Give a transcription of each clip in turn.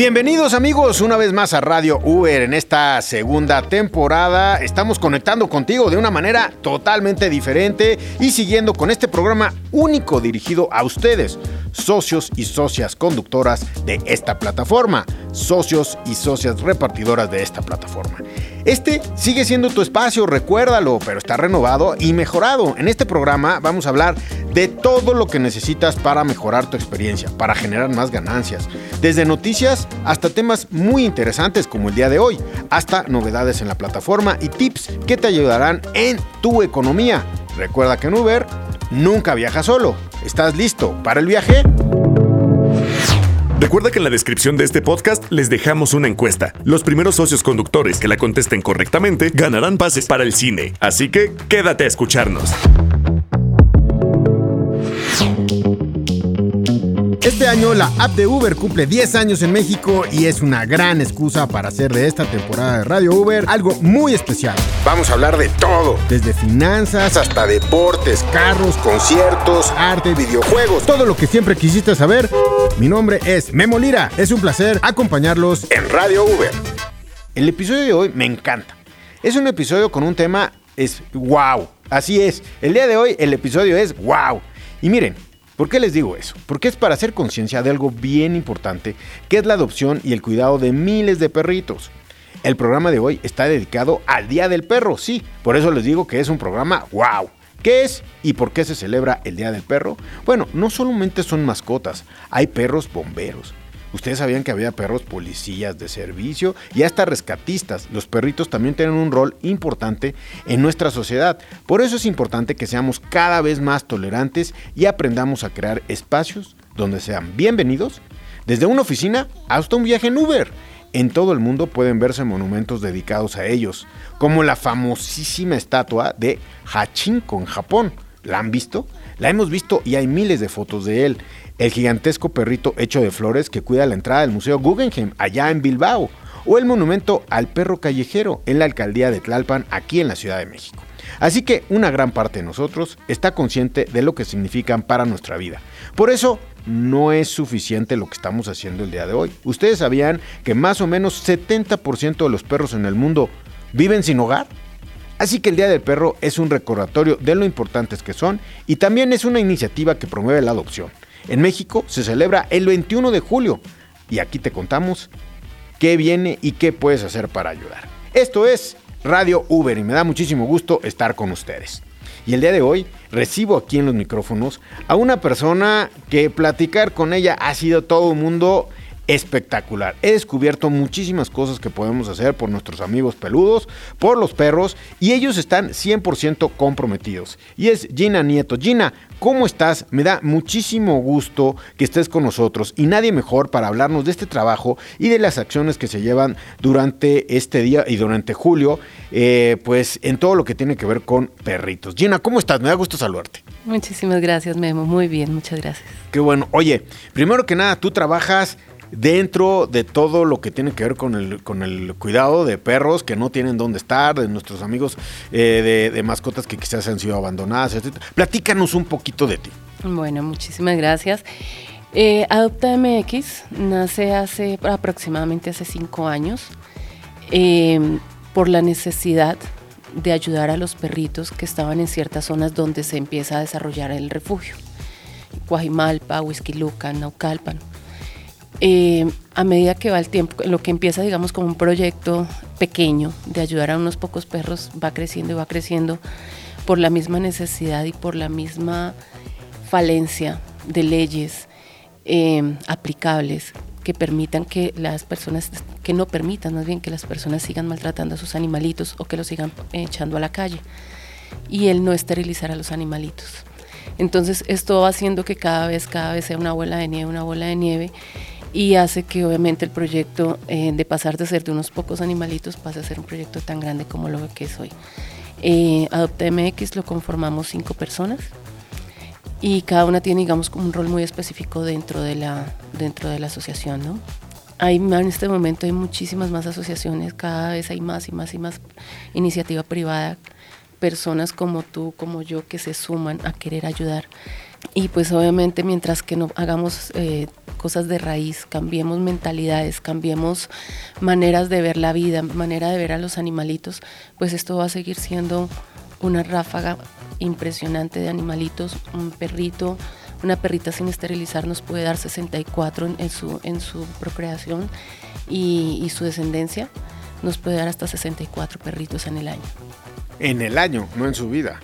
Bienvenidos amigos una vez más a Radio Uber en esta segunda temporada. Estamos conectando contigo de una manera totalmente diferente y siguiendo con este programa único dirigido a ustedes, socios y socias conductoras de esta plataforma, socios y socias repartidoras de esta plataforma. Este sigue siendo tu espacio, recuérdalo, pero está renovado y mejorado. En este programa vamos a hablar de todo lo que necesitas para mejorar tu experiencia, para generar más ganancias. Desde noticias hasta temas muy interesantes como el día de hoy, hasta novedades en la plataforma y tips que te ayudarán en tu economía. Recuerda que en Uber nunca viajas solo. ¿Estás listo para el viaje? Recuerda que en la descripción de este podcast les dejamos una encuesta. Los primeros socios conductores que la contesten correctamente ganarán pases para el cine. Así que quédate a escucharnos. Este año la app de Uber cumple 10 años en México y es una gran excusa para hacer de esta temporada de Radio Uber algo muy especial. Vamos a hablar de todo, desde finanzas hasta deportes, carros, conciertos, arte, videojuegos, todo lo que siempre quisiste saber. Mi nombre es Memo Lira, es un placer acompañarlos en Radio Uber. El episodio de hoy me encanta. Es un episodio con un tema es wow. Así es, el día de hoy el episodio es wow. Y miren, ¿Por qué les digo eso? Porque es para hacer conciencia de algo bien importante, que es la adopción y el cuidado de miles de perritos. El programa de hoy está dedicado al Día del Perro, sí, por eso les digo que es un programa wow. ¿Qué es y por qué se celebra el Día del Perro? Bueno, no solamente son mascotas, hay perros bomberos, Ustedes sabían que había perros policías de servicio y hasta rescatistas. Los perritos también tienen un rol importante en nuestra sociedad. Por eso es importante que seamos cada vez más tolerantes y aprendamos a crear espacios donde sean bienvenidos, desde una oficina hasta un viaje en Uber. En todo el mundo pueden verse monumentos dedicados a ellos, como la famosísima estatua de Hachinko en Japón. ¿La han visto? La hemos visto y hay miles de fotos de él el gigantesco perrito hecho de flores que cuida la entrada del Museo Guggenheim allá en Bilbao, o el monumento al perro callejero en la alcaldía de Tlalpan aquí en la Ciudad de México. Así que una gran parte de nosotros está consciente de lo que significan para nuestra vida. Por eso no es suficiente lo que estamos haciendo el día de hoy. Ustedes sabían que más o menos 70% de los perros en el mundo viven sin hogar. Así que el Día del Perro es un recordatorio de lo importantes que son y también es una iniciativa que promueve la adopción. En México se celebra el 21 de julio y aquí te contamos qué viene y qué puedes hacer para ayudar. Esto es Radio Uber y me da muchísimo gusto estar con ustedes. Y el día de hoy recibo aquí en los micrófonos a una persona que platicar con ella ha sido todo un mundo espectacular. He descubierto muchísimas cosas que podemos hacer por nuestros amigos peludos, por los perros, y ellos están 100% comprometidos. Y es Gina Nieto. Gina, ¿cómo estás? Me da muchísimo gusto que estés con nosotros y nadie mejor para hablarnos de este trabajo y de las acciones que se llevan durante este día y durante julio, eh, pues en todo lo que tiene que ver con perritos. Gina, ¿cómo estás? Me da gusto saludarte. Muchísimas gracias, Memo. Muy bien, muchas gracias. Qué bueno. Oye, primero que nada, tú trabajas dentro de todo lo que tiene que ver con el, cuidado de perros que no tienen dónde estar, de nuestros amigos eh, de, mascotas que quizás han sido abandonadas, etc. Platícanos un poquito de ti. Bueno, muchísimas gracias. Eh, Adopta MX nace hace aproximadamente hace cinco años em, por la necesidad de ayudar a los perritos que estaban en ciertas zonas donde se empieza a desarrollar el refugio. Guajimalpa, Huizquiluca, Naucalpan. Eh, a medida que va el tiempo, lo que empieza, digamos, como un proyecto pequeño de ayudar a unos pocos perros, va creciendo y va creciendo por la misma necesidad y por la misma falencia de leyes eh, aplicables que permitan que las personas, que no permitan más bien que las personas sigan maltratando a sus animalitos o que los sigan echando a la calle. Y el no esterilizar a los animalitos. Entonces esto va haciendo que cada vez, cada vez sea una bola de nieve, una bola de nieve y hace que obviamente el proyecto eh, de pasar de ser de unos pocos animalitos pase a ser un proyecto tan grande como lo que es hoy. Eh, Adopta MX lo conformamos cinco personas y cada una tiene digamos un rol muy específico dentro de la, dentro de la asociación. ¿no? Hay, en este momento hay muchísimas más asociaciones, cada vez hay más y más y más iniciativa privada, personas como tú, como yo, que se suman a querer ayudar. Y pues obviamente mientras que no hagamos eh, cosas de raíz, cambiemos mentalidades, cambiemos maneras de ver la vida, manera de ver a los animalitos, pues esto va a seguir siendo una ráfaga impresionante de animalitos, un perrito, una perrita sin esterilizar nos puede dar 64 en, su, en su procreación y, y su descendencia nos puede dar hasta 64 perritos en el año. En el año, no en su vida.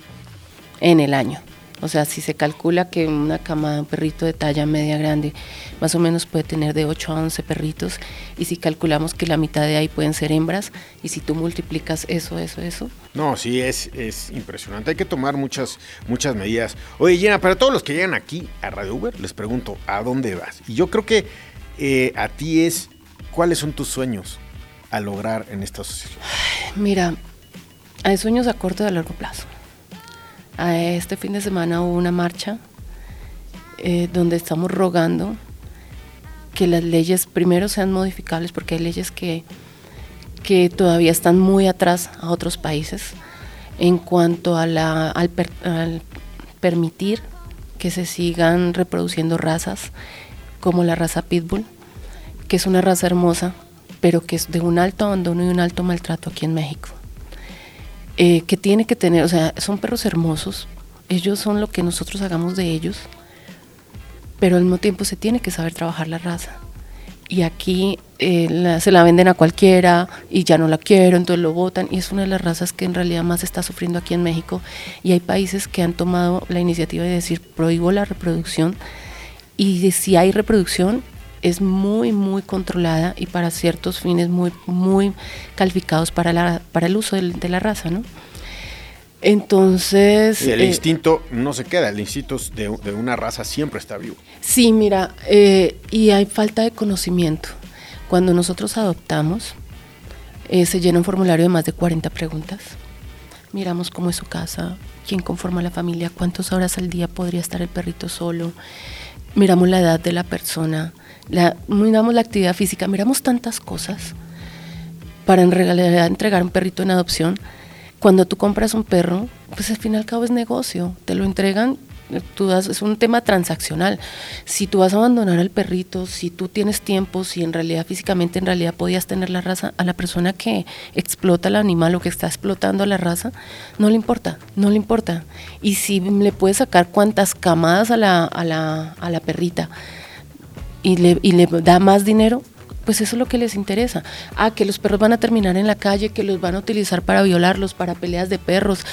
En el año. O sea, si se calcula que una camada, un perrito de talla media grande, más o menos puede tener de 8 a 11 perritos, y si calculamos que la mitad de ahí pueden ser hembras, y si tú multiplicas eso, eso, eso. No, sí, es, es impresionante. Hay que tomar muchas, muchas medidas. Oye, Gina, para todos los que llegan aquí a Radio Uber, les pregunto, ¿a dónde vas? Y yo creo que eh, a ti es, ¿cuáles son tus sueños a lograr en esta asociación? Mira, hay sueños a corto y a largo plazo. Este fin de semana hubo una marcha eh, donde estamos rogando que las leyes primero sean modificables porque hay leyes que, que todavía están muy atrás a otros países en cuanto a la, al, al permitir que se sigan reproduciendo razas como la raza Pitbull, que es una raza hermosa, pero que es de un alto abandono y un alto maltrato aquí en México. Eh, que tiene que tener, o sea, son perros hermosos, ellos son lo que nosotros hagamos de ellos, pero al mismo tiempo se tiene que saber trabajar la raza. Y aquí eh, se la venden a cualquiera y ya no la quiero, entonces lo votan. Y es una de las razas que en realidad más está sufriendo aquí en México. Y hay países que han tomado la iniciativa de decir prohíbo la reproducción. Y si hay reproducción, es muy, muy controlada y para ciertos fines muy, muy calificados para, la, para el uso de, la raza, ¿no? Entonces... Y el eh, instinto no se queda, el instinto de, una raza siempre está vivo. Sí, mira, eh, y hay falta de conocimiento. Cuando nosotros adoptamos, eh, se llena un formulario de más de 40 preguntas. Miramos cómo es su casa, quién conforma la familia, cuántas horas al día podría estar el perrito solo. Miramos la edad de la persona, miramos la actividad física, miramos tantas cosas para entregar un perrito en adopción. Cuando tú compras un perro, pues al fin y al cabo es negocio, te lo entregan, tú es un tema transaccional. Si tú vas a abandonar al perrito, si tú tienes tiempo, si en realidad físicamente en realidad podías tener la raza, a la persona que explota al animal o que está explotando a la raza, no le importa, no le importa. Y si le puedes sacar cuantas camadas a la, a la, a la perrita, y le, da más dinero, pues eso es lo que les interesa. Ah, que los perros van a terminar en la calle, que los van a utilizar para violarlos, para peleas de perros,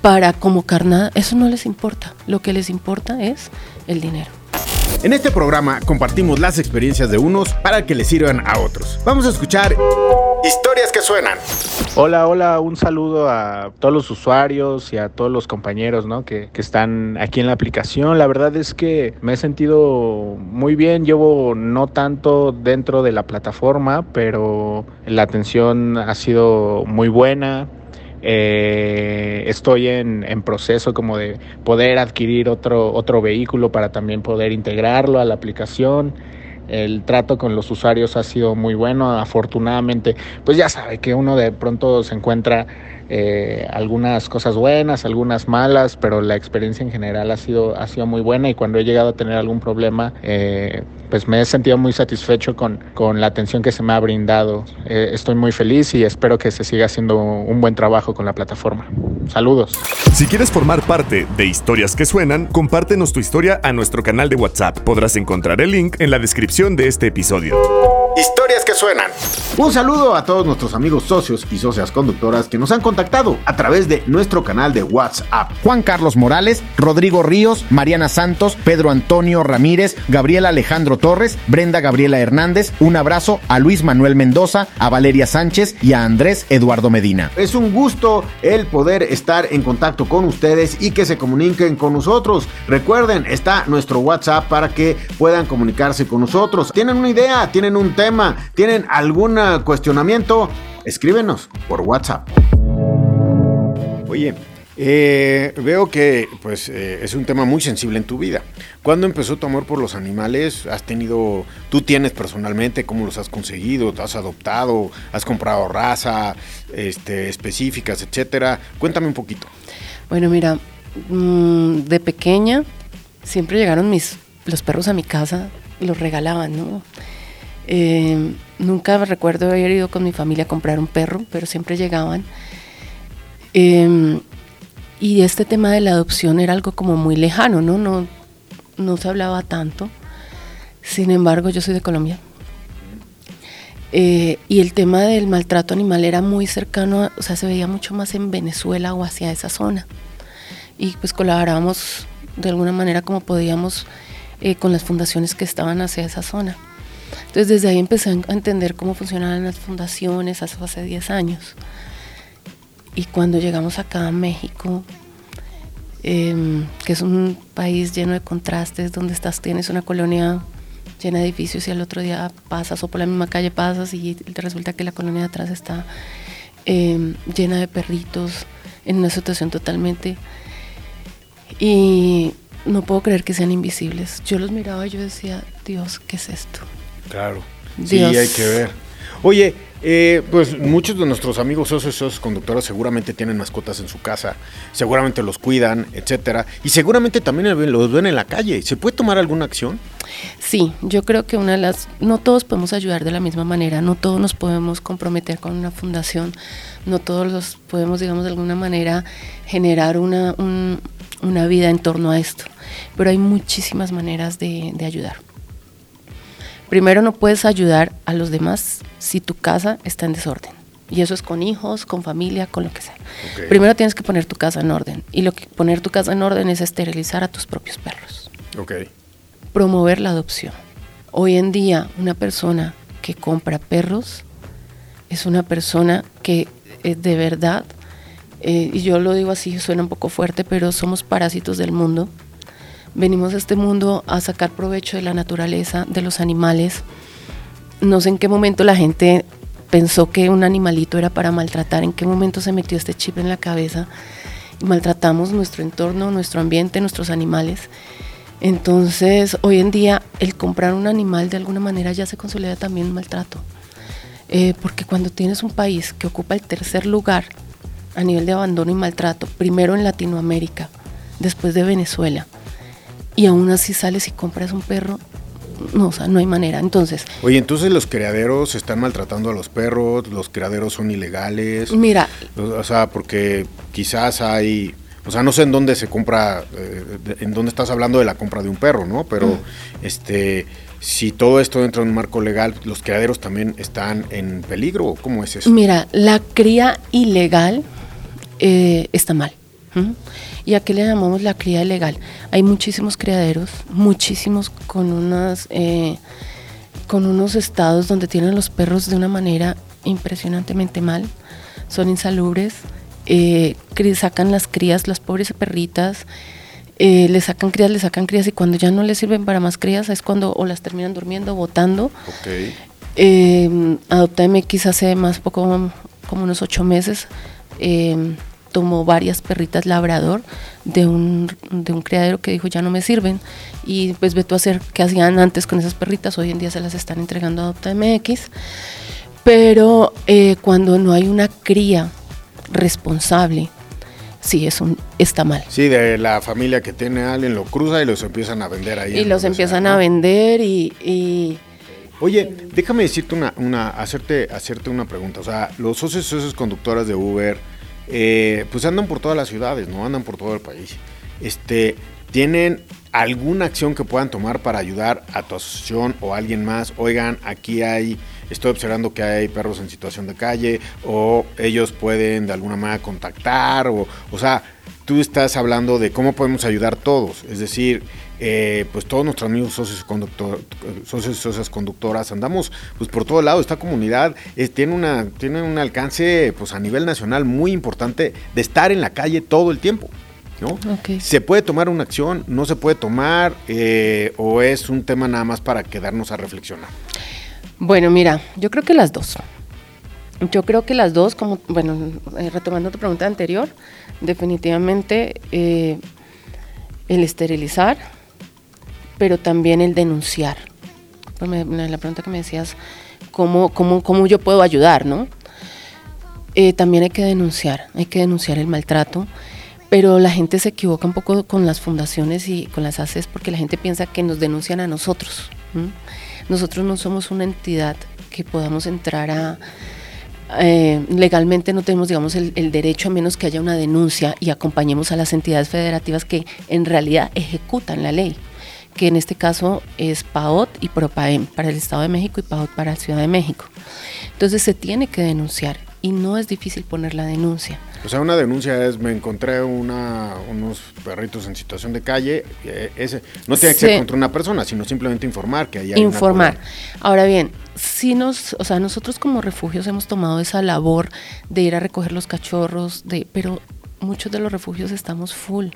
para como carnada, eso no les importa. Lo que les importa es el dinero. En este programa compartimos las experiencias de unos para que les sirvan a otros. Vamos a escuchar que suenan. Hola, hola, un saludo a todos los usuarios y a todos los compañeros ¿no? que, que están aquí en la aplicación. La verdad es que me he sentido muy bien. Llevo no tanto dentro de la plataforma, pero la atención ha sido muy buena eh, estoy en, en, proceso como de poder adquirir otro, otro vehículo para también poder integrarlo a la aplicación. El trato con los usuarios ha sido muy bueno, afortunadamente, pues ya sabe que uno de pronto se encuentra eh, algunas cosas buenas, algunas malas, pero la experiencia en general ha sido, ha sido muy buena y cuando he llegado a tener algún problema, eh, pues me he sentido muy satisfecho con, con la atención que se me ha brindado. Eh, estoy muy feliz y espero que se siga haciendo un buen trabajo con la plataforma. Saludos. Si quieres formar parte de Historias que Suenan, compártenos tu historia a nuestro canal de WhatsApp. Podrás encontrar el link en la descripción de este episodio. Historias que suenan. Un saludo a todos nuestros amigos socios y socias conductoras que nos han contactado a través de nuestro canal de WhatsApp. Juan Carlos Morales, Rodrigo Ríos, Mariana Santos, Pedro Antonio Ramírez, Gabriel Alejandro Torres, Brenda Gabriela Hernández. Un abrazo a Luis Manuel Mendoza, a Valeria Sánchez y a Andrés Eduardo Medina. Es un gusto el poder estar en contacto con ustedes y que se comuniquen con nosotros. Recuerden, está nuestro WhatsApp para que puedan comunicarse con nosotros. ¿Tienen una idea? ¿Tienen un tema, tienen algún cuestionamiento, escríbenos por WhatsApp. Oye, eh, veo que pues eh, es un tema muy sensible en tu vida. ¿Cuándo empezó tu amor por los animales? ¿Has tenido, tú tienes personalmente, cómo los has conseguido? ¿Te has adoptado? ¿Has comprado raza este, específicas, etcétera? Cuéntame un poquito. Bueno, mira, mm, de pequeña siempre llegaron mis los perros a mi casa los regalaban, ¿no? Eh, nunca recuerdo haber ido con mi familia a comprar un perro, pero siempre llegaban. Em, y este tema de la adopción era algo como muy lejano, ¿no? No, no se hablaba tanto. Sin embargo, yo soy de Colombia. Eh, y el tema del maltrato animal era muy cercano, o sea, se veía mucho más en Venezuela o hacia esa zona. Y pues colaborábamos de alguna manera como podíamos eh, con las fundaciones que estaban hacia esa zona. Entonces desde ahí empecé a entender cómo funcionaban las fundaciones, hace, hace 10 años. Y cuando llegamos acá a México, em, que es un país lleno de contrastes, donde estás, tienes una colonia llena de edificios y al otro día pasas o por la misma calle pasas y resulta que la colonia de atrás está em, llena de perritos en una situación totalmente... Y no puedo creer que sean invisibles. Yo los miraba y yo decía, Dios, ¿qué es esto? Claro. Sí, hay que ver. Oye, eh, pues muchos de nuestros amigos socios, socios conductores seguramente tienen mascotas en su casa, seguramente los cuidan, etcétera, y seguramente también los ven en la calle. ¿Se puede tomar alguna acción? Sí, yo creo que una de las, no todos podemos ayudar de la misma manera, no todos nos podemos comprometer con una fundación, no todos los podemos, digamos, de alguna manera generar una, una vida en torno a esto, pero hay muchísimas maneras de ayudar. Primero no puedes ayudar a los demás si tu casa está en desorden. Y eso es con hijos, con familia, con lo que sea. Primero tienes que poner tu casa en orden. Y lo que poner tu casa en orden es esterilizar a tus propios perros. Promover la adopción. Hoy en día, una persona que compra perros es una persona que eh, de verdad, eh, y yo lo digo así, suena un poco fuerte, pero somos parásitos del mundo venimos a este mundo a sacar provecho de la naturaleza, de los animales. No sé en qué momento la gente pensó que un animalito era para maltratar, en qué momento se metió este chip en la cabeza y maltratamos nuestro entorno, nuestro ambiente, nuestros animales. Entonces, hoy en día, el comprar un animal de alguna manera ya se consolida también maltrato. Eh, porque cuando tienes un país que ocupa el tercer lugar a nivel de abandono y maltrato, primero en Latinoamérica, después de Venezuela, y aún así sales y compras un perro, no, o sea, no hay manera. Entonces. Oye, entonces los criaderos están maltratando a los perros, los criaderos son ilegales. Mira. O sea, porque quizás hay. O sea, no sé en dónde se compra, eh, en dónde estás hablando de la compra de un perro, ¿no? Pero, mm. este, si todo esto entra en un marco legal, ¿los criaderos también están en peligro? ¿Cómo es eso? Mira, la cría ilegal eh, está mal. ¿Y a qué le llamamos la cría ilegal? Hay muchísimos criaderos, muchísimos con unas eh, con unos estados donde tienen los perros de una manera impresionantemente mal, son insalubres, eh, sacan las crías, las pobres perritas, eh, le sacan crías, le sacan crías y cuando ya no les sirven para más crías es cuando o las terminan durmiendo, botando. Okay. Adopta MX hace más poco, como unos ocho meses tomó varias perritas labrador de un, de un criadero que dijo ya no me sirven y pues ve tú a hacer qué hacían antes con esas perritas, hoy en día se las están entregando a Adopta MX, pero eh, cuando no hay una cría responsable, sí, es un, está mal. Sí, de la familia que tiene a alguien lo cruza y los empiezan a vender ahí. Y los empiezan a vender y, Oye, déjame decirte una, una, hacerte, hacerte una pregunta. O sea, los socios, socios conductoras de Uber, eh, pues andan por todas las ciudades, ¿no? Andan por todo el país. Este, ¿Tienen alguna acción que puedan tomar para ayudar a tu asociación o a alguien más? Oigan, aquí hay, estoy observando que hay perros en situación de calle, o ellos pueden de alguna manera contactar, o, o sea, tú estás hablando de cómo podemos ayudar todos, es decir, eh, pues todos nuestros amigos socios, conductor, socios y socias conductoras, andamos pues por todo lado. Esta comunidad tiene, una, tiene un alcance pues a nivel nacional muy importante de estar en la calle todo el tiempo. ¿no? ¿Se puede tomar una acción? ¿No se puede tomar? Eh, ¿O es un tema nada más para quedarnos a reflexionar? Bueno, mira, yo creo que las dos. Yo creo que las dos, como, bueno, eh, retomando tu pregunta anterior, definitivamente el esterilizar, pero también el denunciar. Pues la pregunta que me decías, ¿cómo, cómo, cómo yo puedo ayudar? ¿no? Eh, también hay que denunciar, hay que denunciar el maltrato, pero la gente se equivoca un poco con las fundaciones y con las ACES porque la gente piensa que nos denuncian a nosotros. Nosotros no somos una entidad que podamos entrar a... Eh, legalmente no tenemos, digamos, el, el, derecho a menos que haya una denuncia y acompañemos a las entidades federativas que en realidad ejecutan la ley, que en este caso es PAOT y PROPAEM para el Estado de México y PAOT para la Ciudad de México. Entonces se tiene que denunciar y no es difícil poner la denuncia. O sea, una denuncia es, me encontré una, unos perritos en situación de calle, eh, ese, no tiene que ser contra una persona, sino simplemente informar que hay Informar. Ahora bien, si nos, o sea, nosotros como refugios hemos tomado esa labor de ir a recoger los cachorros, de, pero muchos de los refugios estamos full,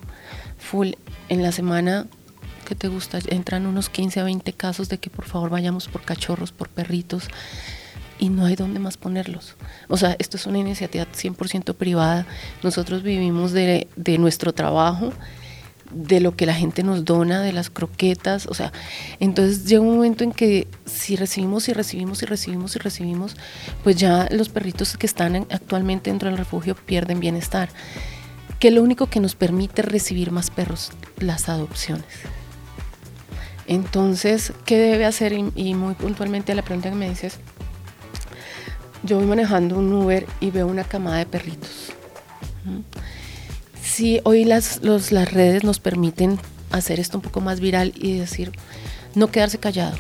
full. En la semana que te gusta, entran unos 15 a 20 casos de que por favor vayamos por cachorros, por perritos y no hay dónde más ponerlos. O sea, esto es una iniciativa 100% privada. Nosotros vivimos de, de, nuestro trabajo, de lo que la gente nos dona, de las croquetas. O sea, entonces llega un momento en que si recibimos y recibimos y recibimos y recibimos, pues ya los perritos que están actualmente dentro del refugio pierden bienestar. Que lo único que nos permite recibir más perros, las adopciones. Entonces, ¿qué debe hacer? Y, muy puntualmente a la pregunta que me dices, yo voy manejando un Uber y veo una camada de perritos. Si hoy las, las redes nos permiten hacer esto un poco más viral y decir, no quedarse callado,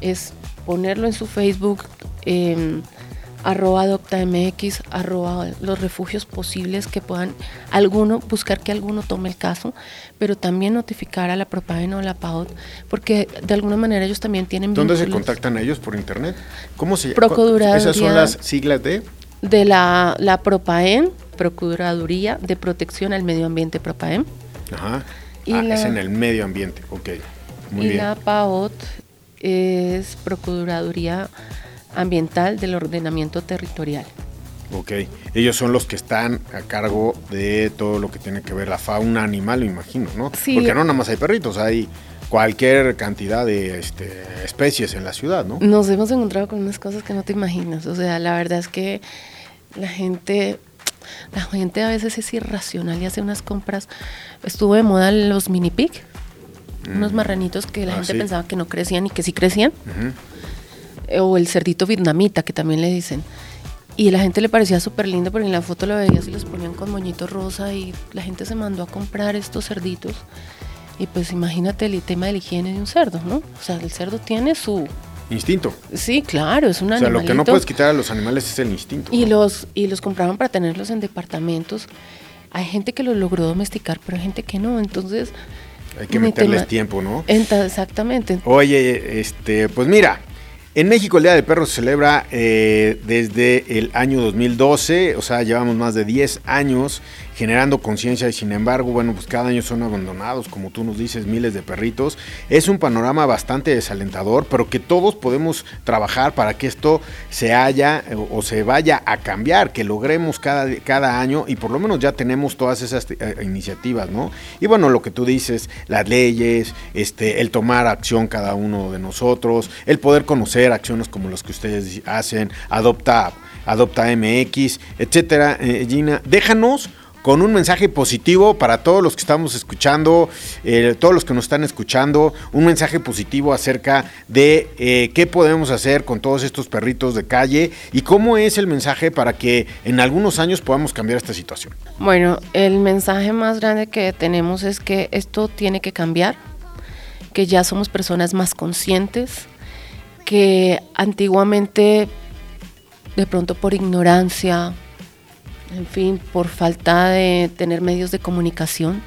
es ponerlo en su Facebook, eh, arroba adoptamx, arroba los refugios posibles que puedan alguno, buscar que alguno tome el caso, pero también notificar a la Propaen o la PAOT, porque de alguna manera ellos también tienen ¿Dónde se contactan ellos? ¿Por internet? ¿Cómo se llama? ¿Esas son las siglas de? De la, la Propaen, Procuraduría de Protección al Medio Ambiente Propaen. Ajá. Y ah, es en el medio ambiente, ok. Muy y la PAOT es Procuraduría ambiental del ordenamiento territorial. Ok, ellos son los que están a cargo de todo lo que tiene que ver la fauna animal, me imagino, ¿no? Sí. Porque no nada más hay perritos, hay cualquier cantidad de este, especies en la ciudad, ¿no? Nos hemos encontrado con unas cosas que no te imaginas, o sea, la verdad es que la gente, la gente a veces es irracional y hace unas compras. Estuvo de moda los mini pig, unos mm. marranitos que la ah, gente pensaba que no crecían y que sí crecían o el cerdito vietnamita que también le dicen. Y la gente le parecía súper lindo porque en la foto lo veías y los ponían con moñito rosa y la gente se mandó a comprar estos cerditos. Y pues imagínate el tema de la higiene de un cerdo, ¿no? O sea, el cerdo tiene su... Instinto. Sí, claro, es un animal. O sea, lo que no puedes quitar a los animales es el instinto. Y, los, y los compraban para tenerlos en departamentos. Hay gente que los logró domesticar, pero hay gente que no. Entonces... Hay que meterles tiempo, ¿no? Exactamente. Oye, este, pues mira, en México el Día del Perro se celebra eh, desde el año 2012, o sea, llevamos más de 10 años generando conciencia y sin embargo, bueno, pues cada año son abandonados, como tú nos dices, miles de perritos. Es un panorama bastante desalentador, pero que todos podemos trabajar para que esto se haya o, se vaya a cambiar, que logremos cada, cada año y por lo menos ya tenemos todas esas eh, iniciativas, ¿no? Y bueno, lo que tú dices, las leyes, este, el tomar acción cada uno de nosotros, el poder conocer acciones como las que ustedes hacen, adopta, adopta MX, etcétera. Eh, Gina, déjanos con un mensaje positivo para todos los que estamos escuchando, eh, todos los que nos están escuchando, un mensaje positivo acerca de eh, qué podemos hacer con todos estos perritos de calle y cómo es el mensaje para que en algunos años podamos cambiar esta situación. Bueno, el mensaje más grande que tenemos es que esto tiene que cambiar, que ya somos personas más conscientes, que antiguamente de pronto por ignorancia, en fin, por falta de tener medios de comunicación,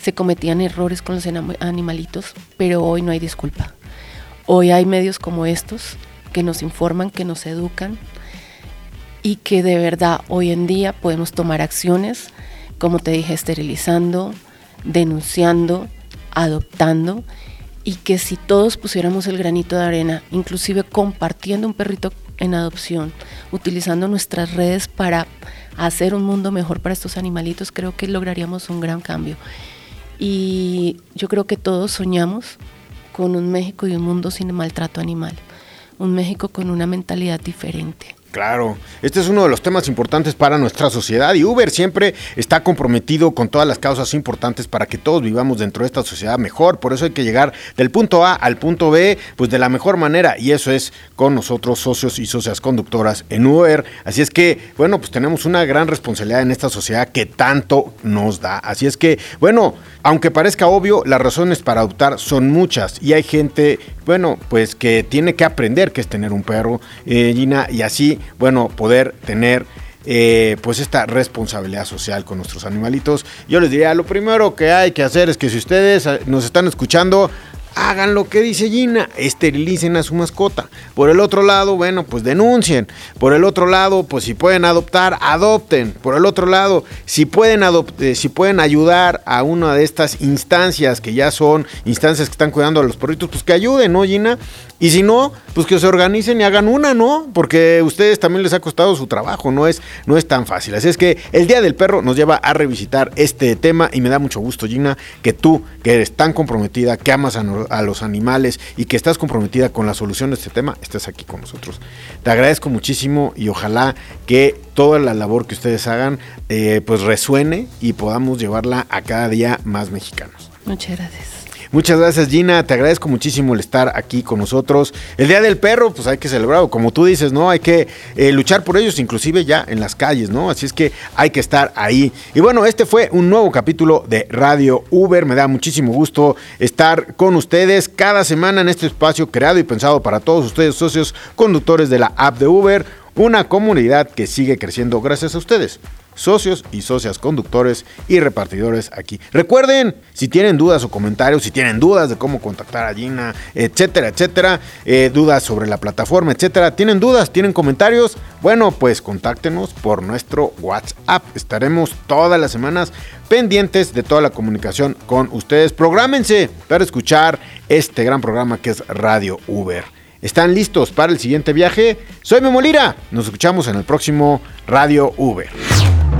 se cometían errores con los animalitos, pero hoy no hay disculpa. Hoy hay medios como estos que nos informan, que nos educan y que de verdad hoy en día podemos tomar acciones, como te dije, esterilizando, denunciando, adoptando y que si todos pusiéramos el granito de arena, inclusive compartiendo un perrito en adopción, utilizando nuestras redes para hacer un mundo mejor para estos animalitos, creo que lograríamos un gran cambio. Y yo creo que todos soñamos con un México y un mundo sin maltrato animal, un México con una mentalidad diferente. Claro, este es uno de los temas importantes para nuestra sociedad y Uber siempre está comprometido con todas las causas importantes para que todos vivamos dentro de esta sociedad mejor. Por eso hay que llegar del punto A al punto B, pues de la mejor manera y eso es con nosotros socios y socias conductoras en Uber. Así es que, bueno, pues tenemos una gran responsabilidad en esta sociedad que tanto nos da. Así es que, bueno, aunque parezca obvio, las razones para adoptar son muchas y hay gente, bueno, pues que tiene que aprender que es tener un perro, eh, Gina, y así bueno, poder tener eh, pues esta responsabilidad social con nuestros animalitos. Yo les diría, lo primero que hay que hacer es que si ustedes eh, nos están escuchando, hagan lo que dice Gina, esterilicen a su mascota. Por el otro lado, bueno, pues denuncien. Por el otro lado, pues si pueden adoptar, adopten. Por el otro lado, si pueden, eh, si pueden ayudar a una de estas instancias que ya son instancias que están cuidando a los perritos, pues que ayuden, ¿no, Gina? Y si no, pues que se organicen y hagan una, ¿no? Porque a ustedes también les ha costado su trabajo, no es, no es tan fácil. Así es que el Día del Perro nos lleva a revisitar este tema y me da mucho gusto, Gina, que tú, que eres tan comprometida, que amas a, los animales y que estás comprometida con la solución de este tema, estés aquí con nosotros. Te agradezco muchísimo y ojalá que toda la labor que ustedes hagan eh, pues resuene y podamos llevarla a cada día más mexicanos. Muchas gracias. Muchas gracias Gina, te agradezco muchísimo el estar aquí con nosotros. El Día del Perro, pues hay que celebrarlo, como tú dices, ¿no? Hay que eh, luchar por ellos, inclusive ya en las calles, ¿no? Así es que hay que estar ahí. Y bueno, este fue un nuevo capítulo de Radio Uber. Me da muchísimo gusto estar con ustedes cada semana en este espacio creado y pensado para todos ustedes, socios conductores de la app de Uber, una comunidad que sigue creciendo gracias a ustedes socios y socias conductores y repartidores aquí. Recuerden, si tienen dudas o comentarios, si tienen dudas de cómo contactar a Gina, etcétera, etcétera, eh, dudas sobre la plataforma, etcétera, tienen dudas, tienen comentarios, bueno, pues contáctenos por nuestro WhatsApp. Estaremos todas las semanas pendientes de toda la comunicación con ustedes. Prográmense para escuchar este gran programa que es Radio Uber. ¿Están listos para el siguiente viaje? Soy Memolira. Nos escuchamos en el próximo Radio Uber.